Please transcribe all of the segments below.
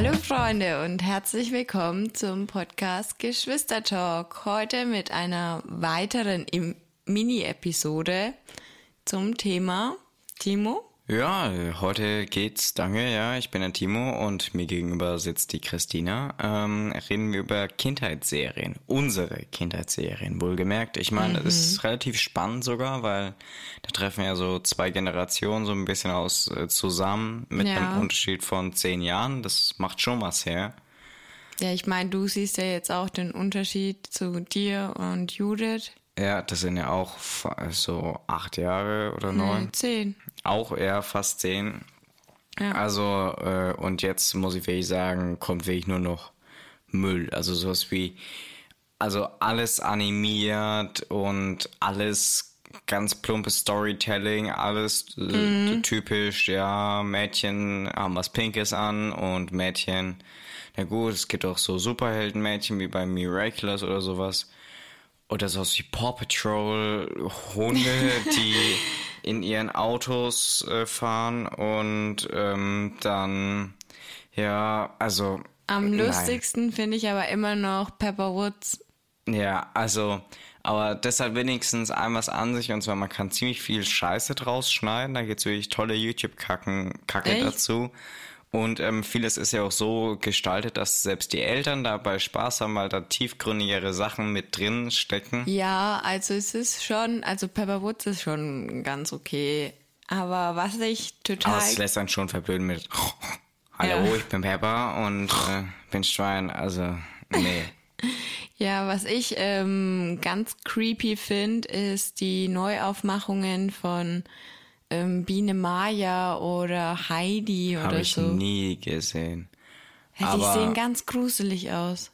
Hallo Freunde und herzlich willkommen zum Podcast Geschwistertalk. Heute mit einer weiteren Mini-Episode zum Thema Timo. Ja, heute geht's, danke, ja, ich bin der Timo und mir gegenüber sitzt die Christina. Ähm, reden wir über Kindheitsserien, unsere Kindheitsserien, wohlgemerkt. Ich meine, das ist relativ spannend sogar, weil da treffen ja so zwei Generationen so ein bisschen aus äh, zusammen mit Ja. einem Unterschied von zehn Jahren. Das macht schon was her. Ja, ich meine, du siehst ja jetzt auch den Unterschied zu dir und Judith. Ja, das sind ja auch so acht Jahre oder neun. Nee, zehn. Auch eher fast zehn. Ja. Also, äh, und jetzt muss ich wirklich sagen, kommt wirklich nur noch Müll. Also sowas wie, also alles animiert und alles ganz plumpes Storytelling, alles äh, typisch, ja, Mädchen haben was Pinkes an und Mädchen, na gut, es gibt auch so Superheldenmädchen wie bei Miraculous oder sowas. Oder sowas wie Paw Patrol, Hunde, die in ihren Autos äh, fahren und ähm, dann, ja, also. Am nein. lustigsten finde ich aber immer noch Pepper Woods. Ja, also, aber deshalb wenigstens ein was an sich und zwar man kann ziemlich viel Scheiße draus schneiden. Da gibt's wirklich tolle YouTube-Kacken Kacke Echt? dazu. Und ähm, vieles ist ja auch so gestaltet, dass selbst die Eltern dabei Spaß haben, weil da tiefgründigere Sachen mit drin stecken. Ja, also es ist schon, also Pepper Woods ist schon ganz okay. Aber was ich total. Aber es lässt einen schon verblöden mit Hallo, Ja. ich bin Pepper und äh, bin Schwein. Also, nee. Ja, was ich ähm, ganz creepy finde, ist die Neuaufmachungen von ähm, Biene Maya oder Heidi Habe oder ich so. nie gesehen. Ja, die sehen ganz gruselig aus.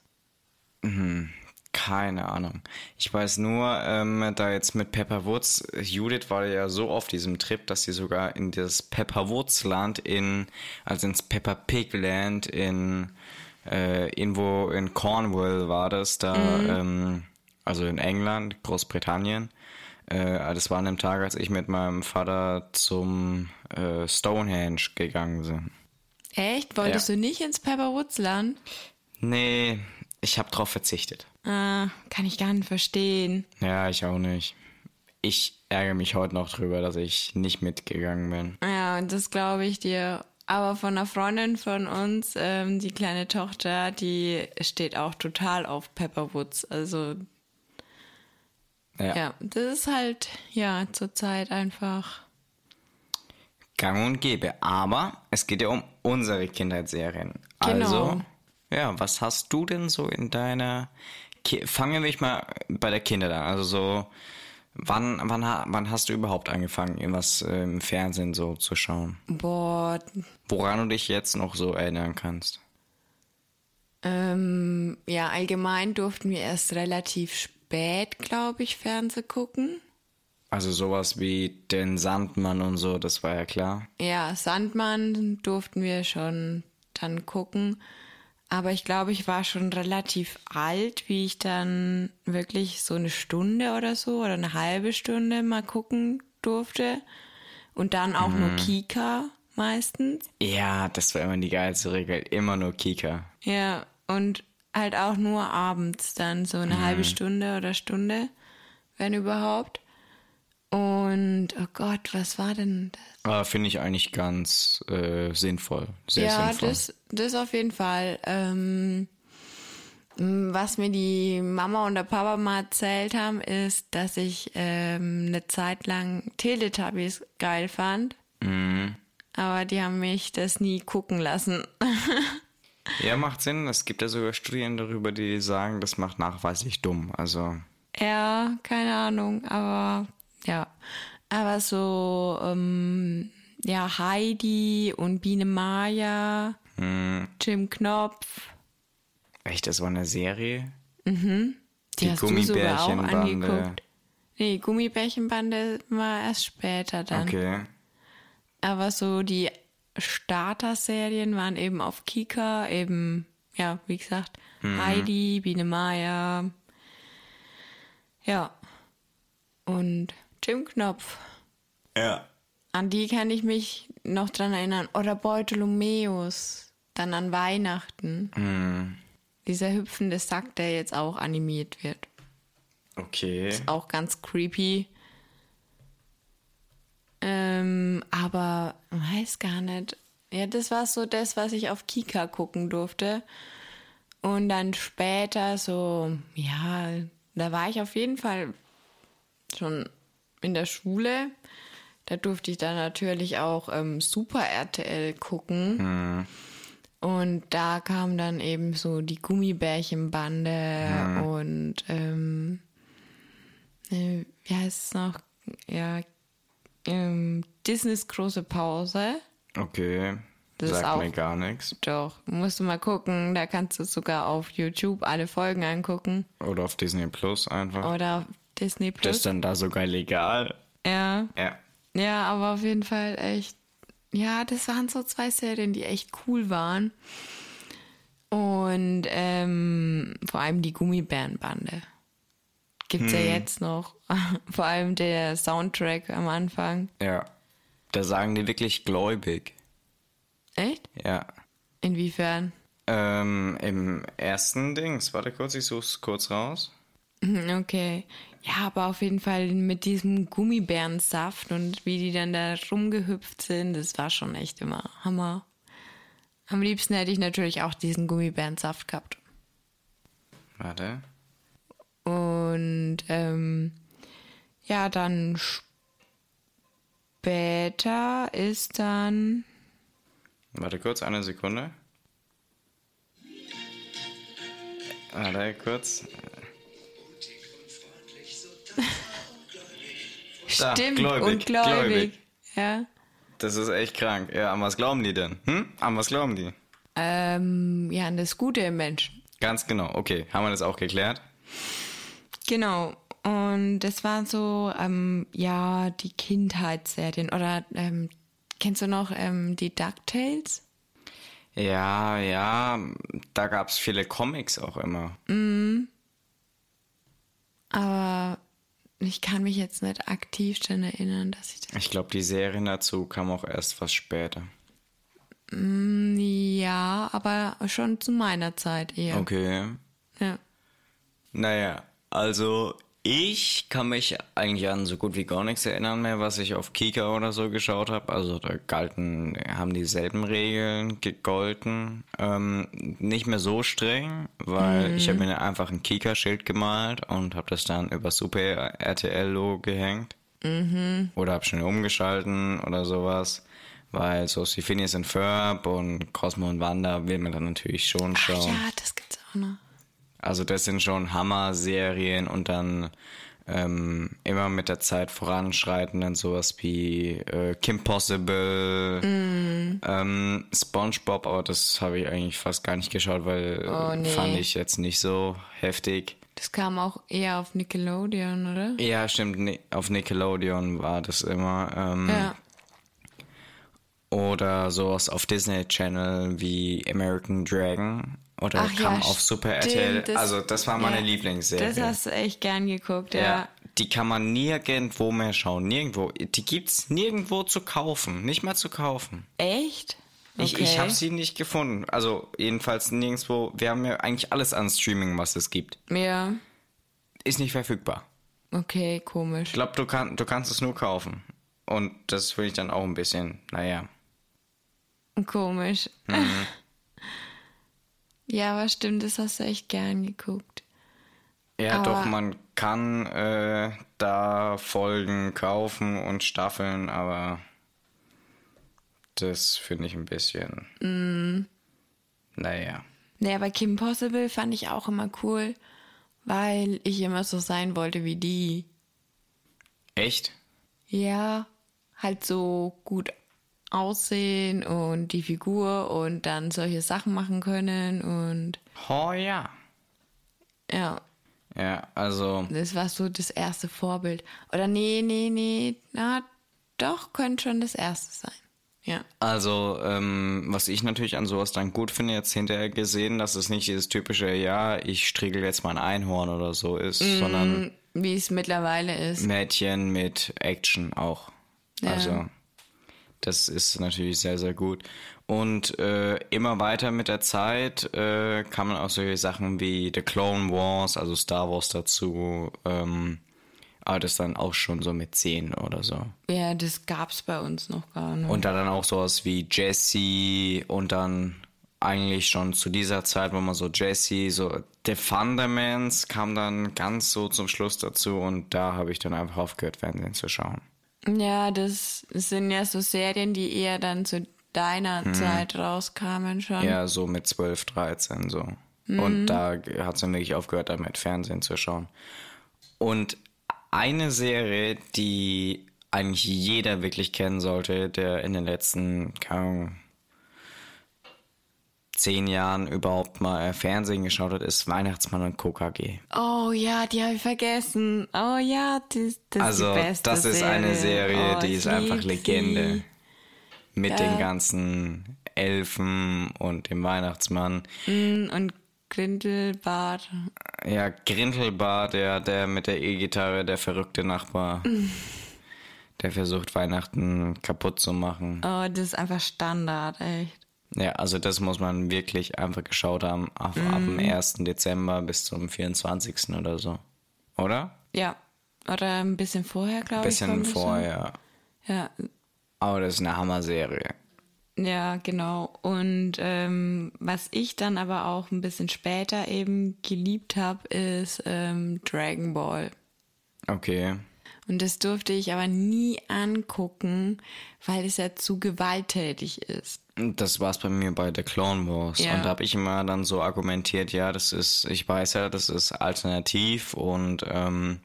Keine Ahnung. Ich weiß nur, ähm, da jetzt mit Pepper Woods, Judith war ja so auf diesem Trip, dass sie sogar in das Pepper Woods Land in, also ins Pepper Pig Land in, äh, irgendwo in Cornwall war das, da, ähm, also in England, Großbritannien. Äh, das war an dem Tag, als ich mit meinem Vater zum äh, Stonehenge gegangen bin. Echt? Wolltest Ja. du nicht ins Pepper Woods Land? Nee, ich habe drauf verzichtet. Ah, kann ich gar nicht verstehen. Ja, ich auch nicht. Ich ärgere mich heute noch drüber, dass ich nicht mitgegangen bin. Ja, und das glaube ich dir. Aber von einer Freundin von uns, ähm, die kleine Tochter, die steht auch total auf Pepper Woods. Also Ja. ja, das ist halt, ja, zurzeit einfach. Gang und gäbe. Aber es geht ja um unsere Kindheitsserien. Genau. Also, ja, was hast du denn so in deiner. Ki Fangen wir mal bei der Kinder an. Also so. Wann, wann, wann hast du überhaupt angefangen, irgendwas äh, im Fernsehen so zu schauen? Boah, Woran du dich jetzt noch so erinnern kannst? ähm, ja, allgemein durften wir erst relativ spät, glaube ich, Fernseh gucken. Also sowas wie den Sandmann und so, das war ja klar. Ja, Sandmann durften wir schon dann gucken. Aber ich glaube, ich war schon relativ alt, wie ich dann wirklich so eine Stunde oder so oder eine halbe Stunde mal gucken durfte. Und dann auch nur Kika meistens. Ja, das war immer die geilste Regel. Immer nur Kika. Ja, und halt auch nur abends dann so eine halbe Stunde oder Stunde, wenn überhaupt. Und oh Gott, was war denn das? Aber finde ich eigentlich ganz äh, sinnvoll. Sehr ja, sinnvoll. das, das auf jeden Fall. Ähm, was mir die Mama und der Papa mal erzählt haben, ist, dass ich ähm, eine Zeit lang Teletubbies geil fand. Mhm. Aber die haben mich das nie gucken lassen. Ja, macht Sinn. Es gibt ja sogar Studien darüber, die sagen, das macht nachweislich dumm. Also, ja, keine Ahnung, aber ja. Aber so, ähm, ja, Heidi und Biene Maya, Mhm. Jim Knopf, echt, das war eine Serie? die, Die hast du sogar auch Gummibärchenbande. angeguckt. Nee, Gummibärchenbande war erst später dann. Okay. Aber so die Starter-Serien waren eben auf Kika, eben, ja, wie gesagt, Heidi, Biene Maya. Ja. Und Jim Knopf. Ja. An die kann ich mich noch dran erinnern. Oder Beutelomeus. dann an Weihnachten. Hm. Dieser hüpfende Sack, der jetzt auch animiert wird. Okay. Auch ganz creepy. Ähm, aber weiß gar nicht. Ja, das war so das, was ich auf Kika gucken durfte. Und dann später so, ja, da war ich auf jeden Fall schon in der Schule. Da durfte ich dann natürlich auch ähm, Super RTL gucken. Und da kam dann eben so die Gummibärchenbande und ähm, äh, wie heißt es noch? Ja, ähm, Disneys große Pause. Okay. Das ist Sagt auch- mir gar nichts. Doch, musst du mal gucken. Da kannst du sogar auf YouTube alle Folgen angucken. Oder auf Disney Plus einfach. Oder auf Disney Das Plus. ist dann da sogar legal. Ja. Ja. Ja, aber auf jeden Fall echt. Ja, das waren so zwei Serien, die echt cool waren. Und ähm, vor allem die Gummibärenbande. Gibt's ja jetzt noch. vor allem der Soundtrack am Anfang. Ja. Da sagen die wirklich gläubig. Echt? Ja. Inwiefern? Ähm, im ersten Dings, warte kurz, ich such's kurz raus. Mhm, Okay. Ja, aber auf jeden Fall mit diesem Gummibärensaft und wie die dann da rumgehüpft sind, das war schon echt immer Hammer. Am liebsten hätte ich natürlich auch diesen Gummibärensaft gehabt. Warte. Und ähm, ja, dann später ist dann. Warte kurz, eine Sekunde. Warte kurz. Da, Stimmt, gläubig, und gläubig. gläubig. Ja. Das ist echt krank. Ja, an was glauben die denn? Hm? An was glauben die? Ähm, ja, an das Gute im Menschen. Ganz genau. Okay, haben wir das auch geklärt? Genau. Und das war so, ähm, ja, die Kindheitsserien. Oder ähm, kennst du noch ähm, die DuckTales? Ja, ja, da gab's viele Comics auch immer. Aber ich kann mich jetzt nicht aktiv daran erinnern, dass ich das. Ich glaube, die Serien dazu kamen auch erst was später. Ja, aber schon zu meiner Zeit eher. Okay. Ja. Naja, also ich kann mich eigentlich an so gut wie gar nichts erinnern mehr, was ich auf Kika oder so geschaut habe. Also da galten, haben dieselben Regeln gegolten. Ähm, nicht mehr so streng, weil ich habe mir einfach ein Kika-Schild gemalt und habe das dann über Super RTL-Logo gehängt. Oder habe schon umgeschalten oder sowas. Weil so Phineas and Ferb und Cosmo und Wanda will man dann natürlich schon Ach schauen. ja, das gibt's auch noch. Also das sind schon Hammer-Serien und dann ähm, immer mit der Zeit voranschreiten dann sowas wie äh, Kim Possible, ähm, SpongeBob, aber das habe ich eigentlich fast gar nicht geschaut, weil Oh, nee. fand ich jetzt nicht so heftig. Das kam auch eher auf Nickelodeon, oder? Ja, stimmt, Ni- auf Nickelodeon war das immer. Ähm, Ja. Oder sowas auf Disney Channel wie American Dragon. Oder Ach ja, kam auf Super stimmt, RTL. das- also das war meine ja, Lieblingsserie. Das hast du echt gern geguckt, ja. Ja, die kann man nirgendwo mehr schauen. Nirgendwo. Die gibt's nirgendwo zu kaufen. Nicht mal zu kaufen. Echt? Ich, ich habe sie nicht gefunden. Also jedenfalls nirgendwo. Wir haben ja eigentlich alles an Streaming, was es gibt. Ja, Ist nicht verfügbar. okay, komisch. Ich glaube, du, kann, du kannst es nur kaufen. Und das finde ich dann auch ein bisschen, naja. Komisch. Mhm. ja, aber stimmt, das hast du echt gern geguckt. Ja, Aber- doch, man kann äh, da Folgen kaufen und Staffeln, aber das finde ich ein bisschen. Mhm. Naja. Nee, aber Kim Possible fand ich auch immer cool, weil ich immer so sein wollte wie die. Echt? Ja, halt so gut aussehen und die Figur und dann solche Sachen machen können und Oh ja. ja, Ja, also, das war so das erste Vorbild. Oder nee, nee, nee, na, doch, könnte schon das erste sein. Ja. also, ähm, was ich natürlich an sowas dann gut finde, jetzt hinterher gesehen, dass es nicht dieses typische, ja, ich striegel jetzt mal ein Einhorn oder so ist, sondern Wie es mittlerweile ist. Mädchen mit Action auch. Ja. Also, das ist natürlich sehr, sehr gut. Und äh, immer weiter mit der Zeit äh, kamen auch solche Sachen wie The Clone Wars, also Star Wars dazu. Ähm, aber das dann auch schon so mit 10 oder so. Ja, das gab's bei uns noch gar nicht. Und dann auch sowas wie Jesse und dann eigentlich schon zu dieser Zeit, wo man so Jesse, so The Thundermans kam dann ganz so zum Schluss dazu und da habe ich dann einfach aufgehört, Fernsehen zu schauen. Ja, das sind ja so Serien, die eher dann zu deiner Zeit rauskamen schon. Ja, so mit 12, 13 so. Und da hat es dann wirklich aufgehört, damit Fernsehen zu schauen. Und eine Serie, die eigentlich jeder wirklich kennen sollte, der in den letzten, keine Ahnung, zehn Jahren überhaupt mal Fernsehen geschaut hat, ist Weihnachtsmann und KKG. Oh ja, die habe ich vergessen. Oh ja, das, das Also, ist die beste das ist eine Serie, oh, die ist einfach Legende. sie. Mit Ja. den ganzen Elfen und dem Weihnachtsmann. Mm, Und Grindelbart. Ja, Grindelbart, der, der mit der E-Gitarre, der verrückte Nachbar. Der versucht, Weihnachten kaputt zu machen. Oh, das ist einfach Standard, echt. Ja, also das muss man wirklich einfach geschaut haben. Ab, ab dem 1. Dezember bis zum 24. oder so. Oder? Ja. Oder ein bisschen vorher, glaube ich. Bisschen kommt es vorher. schon. Ja, Aber das ist eine Hammer-Serie. Ja, genau. Und ähm, was ich dann aber auch ein bisschen später eben geliebt habe, ist ähm, Dragon Ball. Okay. Und das durfte ich aber nie angucken, weil es ja zu gewalttätig ist. Das war's bei mir bei The Clone Wars. Ja. Und da habe ich immer dann so argumentiert, ja, das ist, ich weiß ja, das ist alternativ und ähm,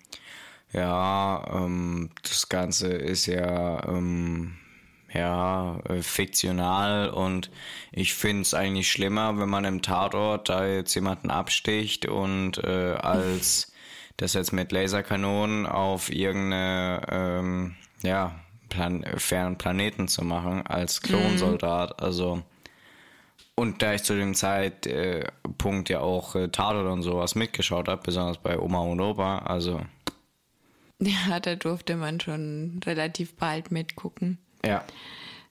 ja, ähm, das Ganze ist ja ähm, ja äh, fiktional und ich finde es eigentlich schlimmer, wenn man im Tatort da jetzt jemanden absticht und äh, als das jetzt mit Laserkanonen auf irgendeine ähm, ja Plan fernen Planeten zu machen als Klonsoldat. Also und da ich zu dem Zeitpunkt äh, ja auch äh, Tatort und sowas mitgeschaut habe, besonders bei Oma und Opa, also Ja, da durfte man schon relativ bald mitgucken. ja.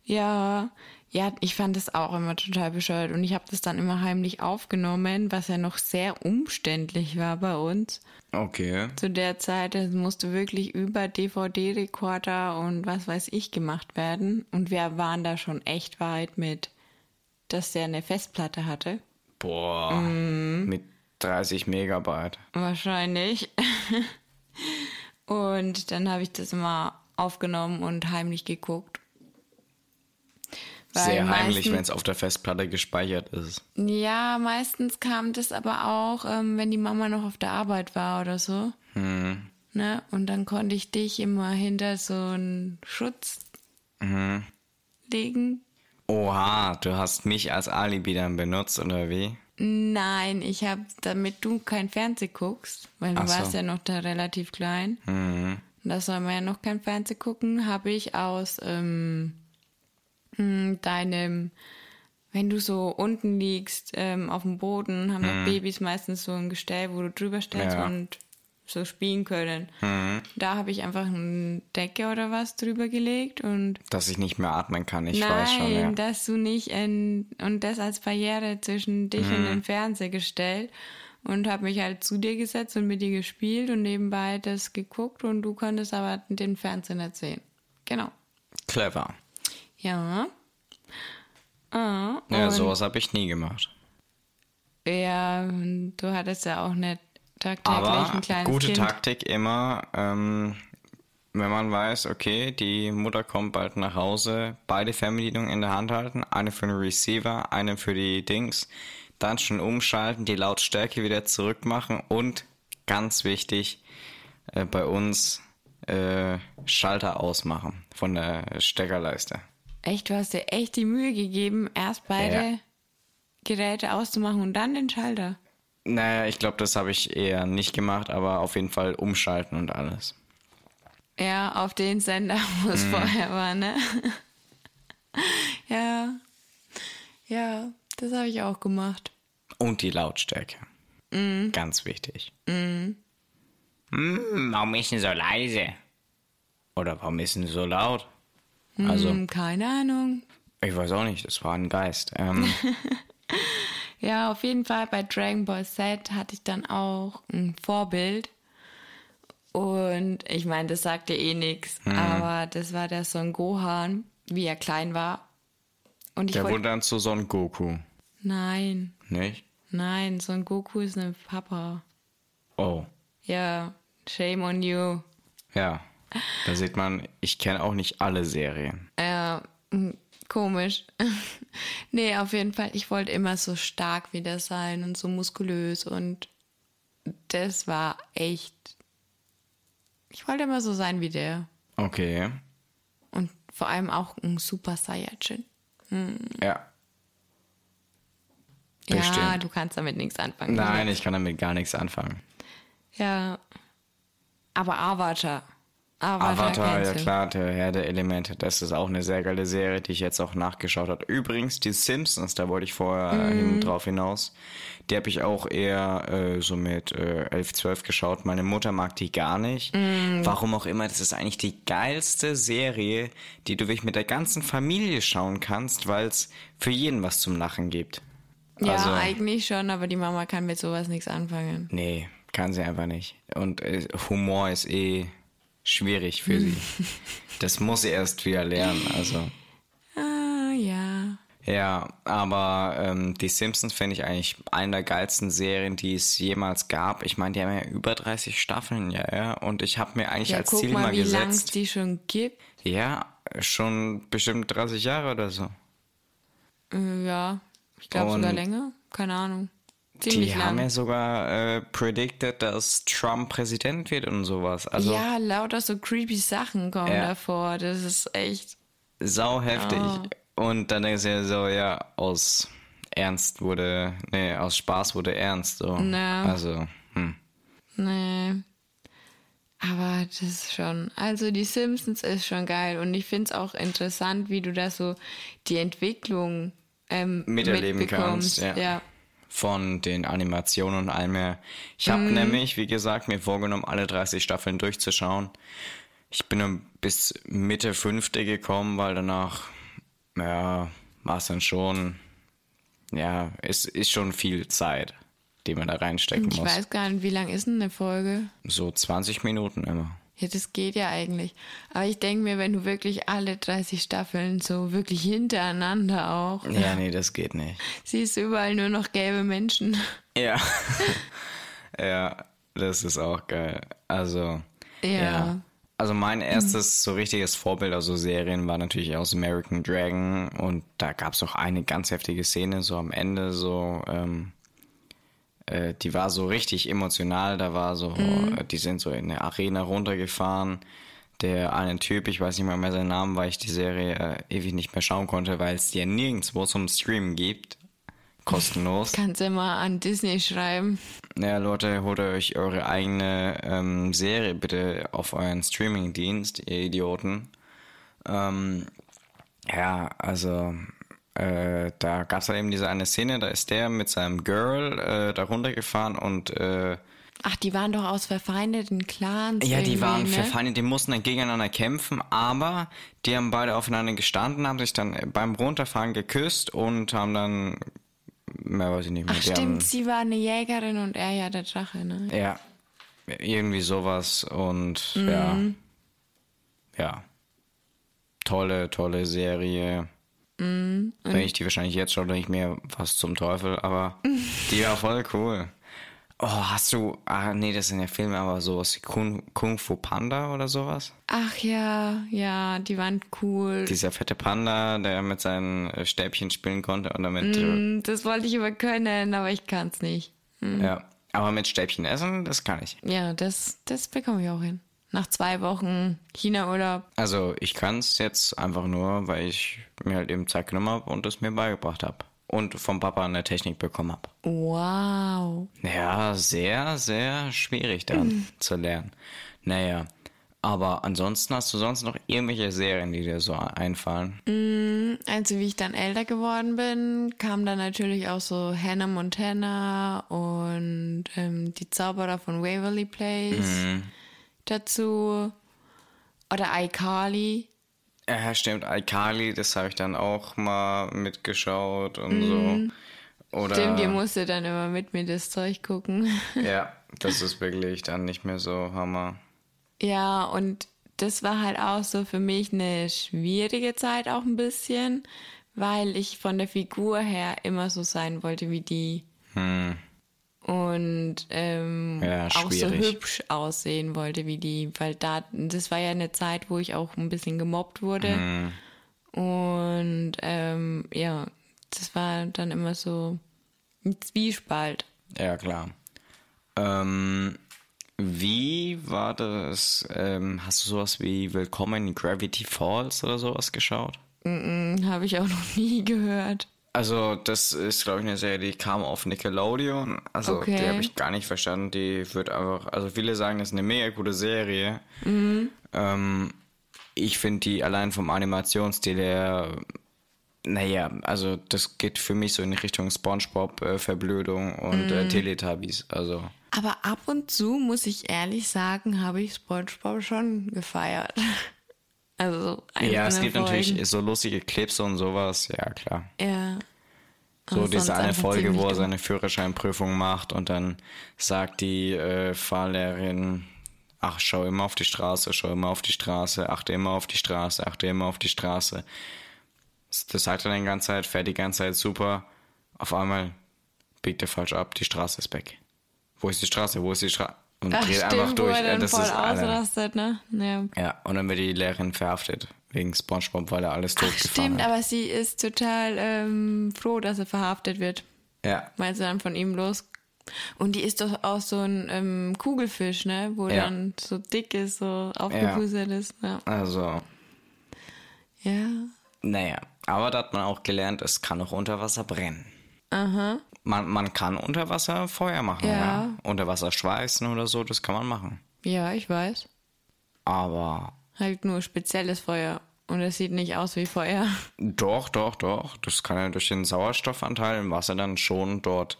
Ja, ja, ich fand das auch immer total bescheuert und ich habe das dann immer heimlich aufgenommen, was ja noch sehr umständlich war bei uns. Okay. Zu der Zeit, es musste wirklich über DVD-Rekorder und was weiß ich gemacht werden. Und wir waren da schon echt weit mit, dass der eine Festplatte hatte. Boah. Mhm. Mit 30 Megabyte. Wahrscheinlich. und dann habe ich das immer aufgenommen und heimlich geguckt. Sehr heimlich, wenn es auf der Festplatte gespeichert ist. Ja, meistens kam das aber auch, ähm, wenn die Mama noch auf der Arbeit war oder so. Hm. Ne? Und dann konnte ich dich immer hinter so einen Schutz Mhm. legen. Oha, du hast mich als Alibi dann benutzt, oder wie? Nein, ich habe, damit du kein Fernseh guckst, weil du Ach so. warst ja noch da relativ klein. Mhm. Und da soll man ja noch kein Fernseh gucken, habe ich aus ähm, deinem, wenn du so unten liegst ähm, auf dem Boden, haben doch Babys meistens so ein Gestell, wo du drüber stellst Mhm. Ja. und so spielen können. Mhm. Da habe ich einfach eine Decke oder was drüber gelegt und Dass ich nicht mehr atmen kann, ich Nein, weiß schon, ja. dass du nicht in, und das als Barriere zwischen dich Mhm. und den Fernseher gestellt und habe mich halt zu dir gesetzt und mit dir gespielt und nebenbei das geguckt und du konntest aber den Fernseher nicht sehen. Genau. Clever. Ja. Ah, Ja, sowas habe ich nie gemacht. Ja, du hattest ja auch nicht tagtäglich Aber ein kleines gute Kind. Taktik immer, ähm, wenn man weiß, okay, die Mutter kommt bald nach Hause, beide Fernbedienungen in der Hand halten, eine für den Receiver, eine für die Dings, dann schon umschalten, die Lautstärke wieder zurückmachen und ganz wichtig äh, bei uns äh, Schalter ausmachen von der Steckerleiste. Echt, du hast dir echt die Mühe gegeben, erst beide Ja. Geräte auszumachen und dann den Schalter. Naja, ich glaube, das habe ich eher nicht gemacht, aber auf jeden Fall umschalten und alles. Ja, auf den Sender, wo es vorher war, ne? ja. Ja, das habe ich auch gemacht. Und die Lautstärke. Ganz wichtig. Mm, warum ist denn so leise? Oder warum ist denn so laut? Also, Hm, keine Ahnung. Ich weiß auch nicht, das war ein Geist. Ähm, Ja, auf jeden Fall bei Dragon Ball Z hatte ich dann auch ein Vorbild. Und ich meine, das sagte eh nichts, aber das war der Son Gohan, wie er klein war. Und ich der wurde dann zu Son Goku, Nein, nicht? nein, Son Goku ist ein Papa. Oh, Ja, shame on you. ja. Da sieht man, ich kenne auch nicht alle Serien. Ja, komisch. nee, auf jeden Fall, ich wollte immer so stark wie der sein und so muskulös und das war echt. Ich wollte immer so sein wie der. Okay, Und vor allem auch ein Super Saiyajin. ja. Ja, Bestimmt. du kannst damit nichts anfangen. Nein, ich kann damit gar nichts anfangen. Ja. Aber Avatar. Avatar, Avatar, ja klar, der Herr der Elemente. Das ist auch eine sehr geile Serie, die ich jetzt auch nachgeschaut habe. Übrigens, die Simpsons, da wollte ich vorher äh, hin, drauf hinaus. Die habe ich auch eher äh, so mit äh, 11, 12 geschaut. Meine Mutter mag die gar nicht. Mhm. Warum auch immer, das ist eigentlich die geilste Serie, die du wirklich mit der ganzen Familie schauen kannst, weil es für jeden was zum Lachen gibt. Ja, Also- eigentlich schon, aber die Mama kann mit sowas nichts anfangen. Nee, kann sie einfach nicht. Und äh, Humor ist eh schwierig für sie. Das muss sie erst wieder lernen. Also Ah, ja. ja, aber ähm, die Simpsons finde ich eigentlich eine der geilsten Serien, die es jemals gab. Ich meine, die haben ja über 30 Staffeln, ja, ja. Und ich habe mir eigentlich Ja, als guck Ziel mal, mal wie lang es gesetzt. die schon gibt. Ja, schon bestimmt 30 Jahre oder so. Äh, Ja, ich glaube sogar länger. Keine Ahnung. Ziemlich die lang. haben ja sogar äh, predicted, dass Trump Präsident wird und sowas. Also ja, lauter so creepy Sachen kommen Ja. davor. Das ist echt. sau heftig. Oh. Und dann ist ja so, ja, aus Ernst wurde, nee, aus Spaß wurde Ernst. So. Na. Also, hm. Nee. Aber das ist schon. Also, die Simpsons ist schon geil. Und ich finde es auch interessant, wie du da so die Entwicklung ähm, Miterleben mitbekommst. kannst, ja. ja. Von den Animationen und allem mehr. Ich habe nämlich, wie gesagt, mir vorgenommen, alle 30 Staffeln durchzuschauen. Ich bin bis Mitte fünfte gekommen, weil danach, ja, war es dann schon, ja, es ist schon viel Zeit, die man da reinstecken Ich muss. weiß gar nicht, wie lang ist denn eine Folge? So 20 Minuten immer. Ja, das geht ja eigentlich. Aber ich denke mir, wenn du wirklich alle 30 Staffeln so wirklich hintereinander auch, Ja, nee, das geht nicht. siehst du überall nur noch gelbe Menschen. Ja. ja, das ist auch geil. Also, Ja. Also mein erstes so richtiges Vorbild, also Serien, war natürlich aus American Dragon und da gab es auch eine ganz heftige Szene, so am Ende, so, ähm, äh, die war so richtig emotional, da war so, äh, die sind so in eine Arena runtergefahren. Der eine Typ, ich weiß nicht mal mehr seinen Namen, weil ich die Serie äh, ewig nicht mehr schauen konnte, weil es die ja nirgendwo zum Streamen gibt. Kostenlos. Kannst immer an Disney schreiben. Ja, Leute, holt euch eure eigene ähm, Serie bitte auf euren Streamingdienst, ihr Idioten. Ähm, ja, also äh, da gab es halt eben diese eine Szene, da ist der mit seinem Girl äh, da runtergefahren und äh, Ach, die waren doch aus verfeindeten Clans. ja, die waren ne? verfeindet, die mussten dann gegeneinander kämpfen, aber die haben beide aufeinander gestanden, haben sich dann beim Runterfahren geküsst und haben dann, mehr weiß ich nicht mehr, Ach, die haben, stimmt, sie war eine Jägerin und er ja der Drache, ne? Ja, irgendwie sowas und Mhm. ja, ja, tolle, tolle Serie. Mhm. Wenn ich die wahrscheinlich jetzt schaue, denke ich mir, was zum Teufel, aber die war voll cool. Oh, hast du, ah nee, das sind ja Filme, aber sowas wie Kung, Kung Fu Panda oder sowas? Ach ja, ja, die waren cool. Dieser fette Panda, der mit seinen äh, Stäbchen spielen konnte und damit, Hm, Das wollte ich aber können, aber ich kann's nicht. ja, aber mit Stäbchen essen, das kann ich. Ja, das, das bekomme ich auch hin. Nach zwei Wochen China-Urlaub. Also ich kann es jetzt einfach nur, weil ich mir halt eben Zeit genommen habe und es mir beigebracht habe. Und vom Papa eine Technik bekommen habe. Wow. Ja, sehr, sehr schwierig dann zu lernen. Naja, aber ansonsten hast du sonst noch irgendwelche Serien, die dir so einfallen? Also wie ich dann älter geworden bin, kam dann natürlich auch so Hannah Montana und ähm, die Zauberer von Waverly Place dazu. Oder iCarly. Ja, stimmt. iCarly, das habe ich dann auch mal mitgeschaut und Mhm. so. Oder, Stimmt, ihr musstet dann immer mit mir das Zeug gucken. Ja, das ist wirklich dann nicht mehr so Hammer. Ja, und das war halt auch so für mich eine schwierige Zeit auch ein bisschen, weil ich von der Figur her immer so sein wollte wie die. Und ähm, Ja, auch so hübsch aussehen wollte wie die, weil da, das war ja eine Zeit, wo ich auch ein bisschen gemobbt wurde. Und ähm, ja, das war dann immer so ein Zwiespalt. Ja, klar. Ähm, wie war das? Ähm, hast du sowas wie Willkommen in Gravity Falls oder sowas geschaut? Habe ich auch noch nie gehört. Also, das ist, glaube ich, eine Serie, die kam auf Nickelodeon. Also, Okay. die habe ich gar nicht verstanden. Die wird einfach, also viele sagen, das ist eine mega gute Serie. Ähm, ich finde die allein vom Animationsstil her, naja, also das geht für mich so in Richtung Spongebob, äh, und äh, Teletubbies. Also, Aber ab und zu, muss ich ehrlich sagen, habe ich SpongeBob schon gefeiert. Also ja, es gibt Folgen. natürlich so lustige Clips und sowas, ja klar. Ja. So diese eine Folge, wo er seine Führerscheinprüfung macht und dann sagt die äh, Fahrlehrerin, ach, schau immer auf die Straße, schau immer auf die Straße, achte immer auf die Straße, achte immer auf die Straße. Das, das sagt er die ganze Zeit, fährt die ganze Zeit super. Auf einmal biegt er falsch ab, die Straße ist weg. Wo ist die Straße? Wo ist die Straße? Und Ach, dreht stimmt, einfach durch. wo er Äh, dann das voll ist ausrastet, ne? Ja. Ja, und dann wird die Lehrerin verhaftet wegen Spongebob, weil er alles Ach, totgefahren stimmt, hat. aber sie ist total ähm, froh, dass er verhaftet wird, Ja, weil sie dann von ihm los. Und die ist doch auch so ein ähm, Kugelfisch, ne? Wo Ja. dann so dick ist, so aufgepustet ist. Ja. also ja. Naja, aber da hat man auch gelernt, es kann auch unter Wasser brennen. Aha. Man, man kann unter Wasser Feuer machen, Ja. ja. Unter Wasser schweißen oder so, das kann man machen. Ja, ich weiß. Aber Halt nur spezielles Feuer. Und es sieht nicht aus wie Feuer. doch, doch, doch, das kann ja durch den Sauerstoffanteil im Wasser dann schon dort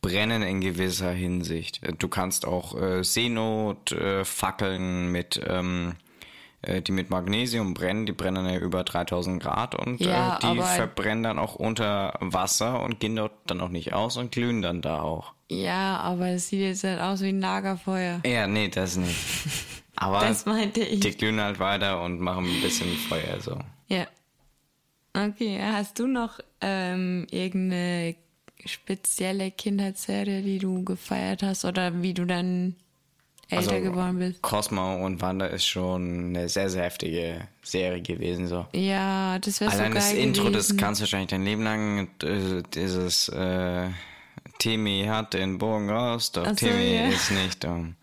brennen in gewisser Hinsicht. Du kannst auch äh, Seenotfackeln äh, Fackeln mit, ähm, äh, die mit Magnesium brennen, die brennen ja über 3000 Grad und Ja, äh, die verbrennen dann auch unter Wasser und gehen dort dann auch nicht aus und glühen dann da auch. Ja, aber es sieht jetzt halt aus wie ein Lagerfeuer. Ja, nee, das nicht. Aber Das meinte ich. die glühen halt weiter und machen ein bisschen Feuer so. Ja. Okay, hast du noch ähm, irgendeine spezielle Kindheitsserie, die du gefeiert hast oder wie du dann älter geworden bist? Cosmo und Wanda ist schon eine sehr, sehr heftige Serie gewesen. So. Ja, das wäre so geil das Intro, das gewesen. kannst du wahrscheinlich dein Leben lang, äh, dieses äh, Timmy hat den Bogen raus, doch so, Timmy ja. ist nicht dumm.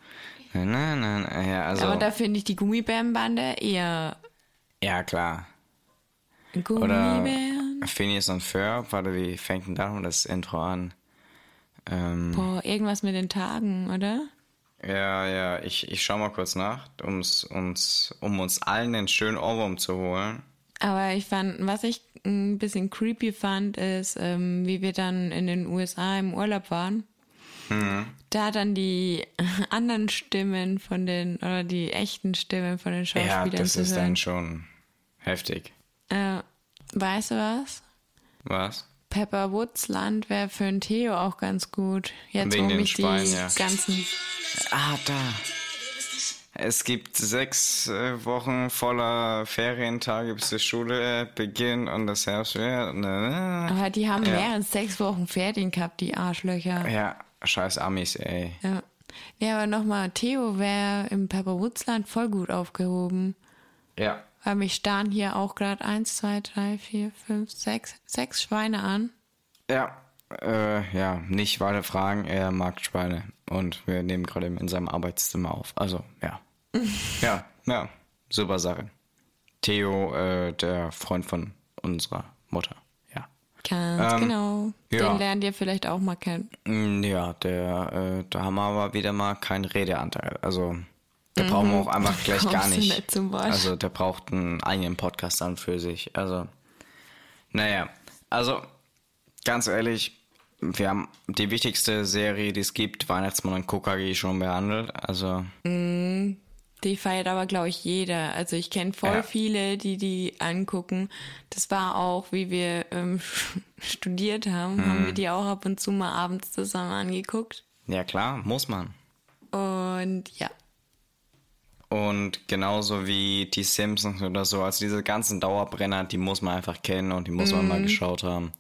Nein, nein, nein, ja, also, Aber da finde ich die Gummibärenbande eher ja klar. Oder Gummibären. Phineas und Ferb, warte, wie fängt denn da das Intro an? Ähm, Boah, irgendwas mit den Tagen, oder? Ja, ja, ich, ich schau mal kurz nach, um's, uns, um uns allen einen schönen Ohrwurm zu holen. Aber ich fand, was ich ein bisschen creepy fand, ist, ähm, wie wir dann in den USA im Urlaub waren. Mhm. Da dann die anderen Stimmen von den, oder die echten Stimmen von den Ja, Schauspielern das zu ist hören. dann schon heftig. Äh, weißt du was? Was? Pepper Woods Land wäre für ein Theo auch ganz gut. Jetzt, Wegen wo mich die ja. ganzen. Ah, da. Es gibt sechs äh, Wochen voller Ferientage, bis die Schule beginnt und das Herbst wird. Ne, Aber die haben Ja. mehr als sechs Wochen Ferien gehabt, die Arschlöcher. Ja, scheiß Amis, ey. Ja. Ja, aber nochmal, Theo wäre im Pepper Woods Land voll gut aufgehoben. Ja. Weil mich starren hier auch gerade eins, zwei, drei, vier, fünf, sechs, sechs Schweine an. Ja. Äh, ja, nicht weiter fragen, er mag Schweine. Und wir nehmen gerade in seinem Arbeitszimmer auf. Also, ja. ja, ja, super Sache. Theo, äh, der Freund von unserer Mutter. Ja. Ganz Ähm, genau. ja. Den lernt ihr vielleicht auch mal kennen. Mm, Ja, der, äh, da haben wir aber wieder mal keinen Redeanteil. Also, der brauchen wir auch einfach gleich gar nicht. nicht zum. Also, der braucht einen eigenen Podcast dann für sich. Also, naja, also, ganz ehrlich, wir haben die wichtigste Serie, die es gibt, Weihnachtsmann und KKG schon behandelt. Also, Die feiert aber, glaube ich, jeder. Also ich kenne voll Ja. viele, die die angucken. Das war auch, wie wir ähm, studiert haben, haben Hm. wir die auch ab und zu mal abends zusammen angeguckt. Ja klar, muss man. Und ja, Und genauso wie die Simpsons oder so, also diese ganzen Dauerbrenner, die muss man einfach kennen und die muss man mal geschaut haben.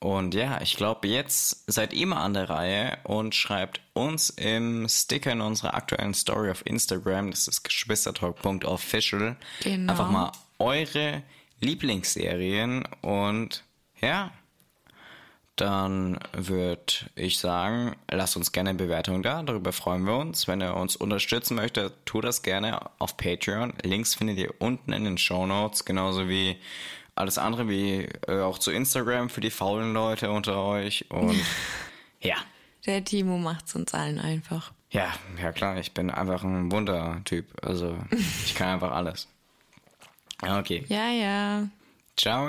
Und ja, ich glaube, jetzt seid ihr mal an der Reihe und schreibt uns im Sticker in unserer aktuellen Story auf Instagram, das ist geschwistertalk.official, Genau. einfach mal eure Lieblingsserien und ja, dann würde ich sagen, lasst uns gerne eine Bewertung da. Darüber freuen wir uns. Wenn ihr uns unterstützen möchtet, tut das gerne auf Patreon. Links findet ihr unten in den Show Notes, genauso wie alles andere, wie äh, auch zu Instagram für die faulen Leute unter euch. Und ja, der Timo macht's uns allen einfach. ja, ja klar, ich bin einfach ein Wundertyp. Also ich kann einfach alles. Okay, Ja, ja. ciao.